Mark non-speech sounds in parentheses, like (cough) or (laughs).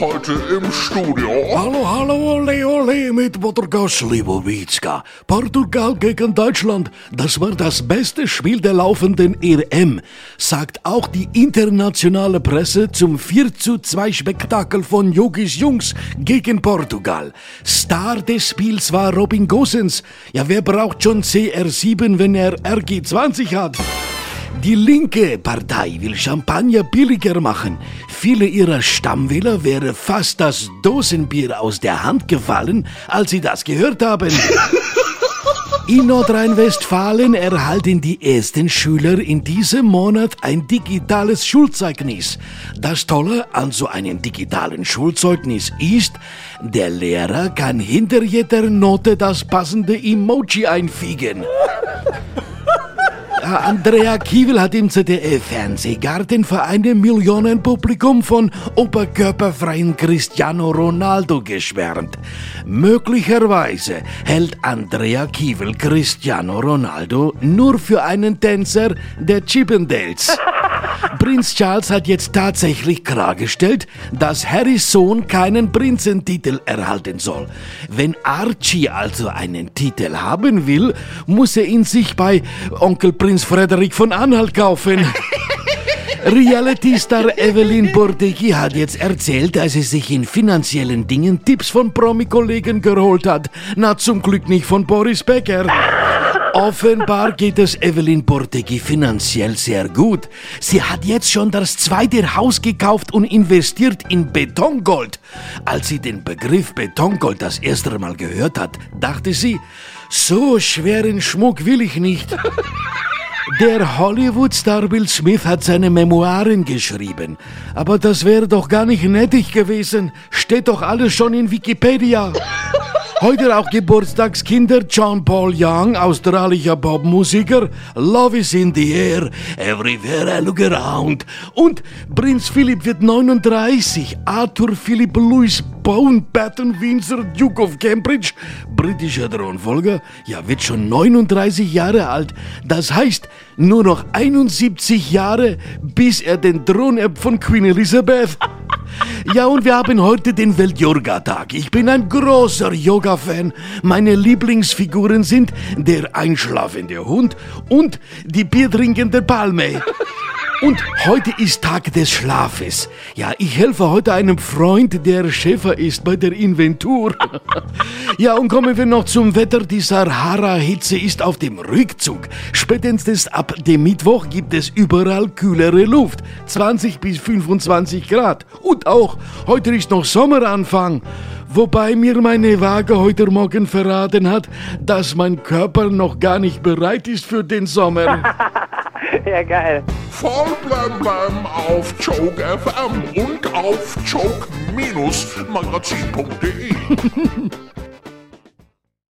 Heute im Studio. Hallo, hallo, ole, ole mit Wodorka Slivovitska. Portugal gegen Deutschland. Das war das beste Spiel der laufenden EM, sagt auch die internationale Presse zum 4 zu 2 Spektakel von Yogis Jungs gegen Portugal. Star des Spiels war Robin Gosens. Ja, wer braucht schon CR7, wenn er RG20 hat? Die linke Partei will Champagner billiger machen. Viele ihrer Stammwähler wäre fast das Dosenbier aus der Hand gefallen, als sie das gehört haben. (laughs) In Nordrhein-Westfalen erhalten die ersten Schüler in diesem Monat ein digitales Schulzeugnis. Das Tolle an so einem digitalen Schulzeugnis ist, der Lehrer kann hinter jeder Note das passende Emoji einfügen. (laughs) Andrea Kiewel hat im ZDF-Fernsehgarten für einem Millionenpublikum von oberkörperfreien Cristiano Ronaldo geschwärmt. Möglicherweise hält Andrea Kiewel Cristiano Ronaldo nur für einen Tänzer der Chippendales. (laughs) Prinz Charles hat jetzt tatsächlich klargestellt, dass Harrys Sohn keinen Prinzentitel erhalten soll. Wenn Archie also einen Titel haben will, muss er ihn sich bei Onkel Prinz Frederik von Anhalt kaufen. (laughs) Reality-Star Evelyn Bordecki hat jetzt erzählt, dass sie sich in finanziellen Dingen Tipps von Promi-Kollegen geholt hat. Na, zum Glück nicht von Boris Becker. Offenbar geht es Evelyn Portegi finanziell sehr gut. Sie hat jetzt schon das zweite Haus gekauft und investiert in Betongold. Als sie den Begriff Betongold das erste Mal gehört hat, dachte sie, so schweren Schmuck will ich nicht. Der Hollywood-Star Will Smith hat seine Memoiren geschrieben. Aber das wäre doch gar nicht nötig gewesen. Steht doch alles schon in Wikipedia. Heute auch Geburtstagskinder John Paul Young, australischer Popmusiker, Love is in the air, everywhere I look around. Und Prinz Philipp wird 39, Arthur Philip Louis Bonebatten Windsor, Duke of Cambridge, britischer Thronfolger, ja wird schon 39 Jahre alt. Das heißt, nur noch 71 Jahre, bis er den Thron erbt von Queen Elizabeth. Ja, und wir haben heute den Welt-Yoga-Tag. Ich bin ein großer Yoga-Fan. Meine Lieblingsfiguren sind der einschlafende Hund und die biertrinkende Palme. Und heute ist Tag des Schlafes. Ja, ich helfe heute einem Freund, der Schäfer ist bei der Inventur. (laughs) ja, und kommen wir noch zum Wetter. Die Sahara-Hitze ist auf dem Rückzug. Spätestens ab dem Mittwoch gibt es überall kühlere Luft. 20 bis 25 Grad. Und auch heute ist noch Sommeranfang. Wobei mir meine Waage heute Morgen verraten hat, dass mein Körper noch gar nicht bereit ist für den Sommer. (laughs) (laughs) Ja, geil. Voll blem blem auf Joke FM und auf joke-magazin.de. (laughs)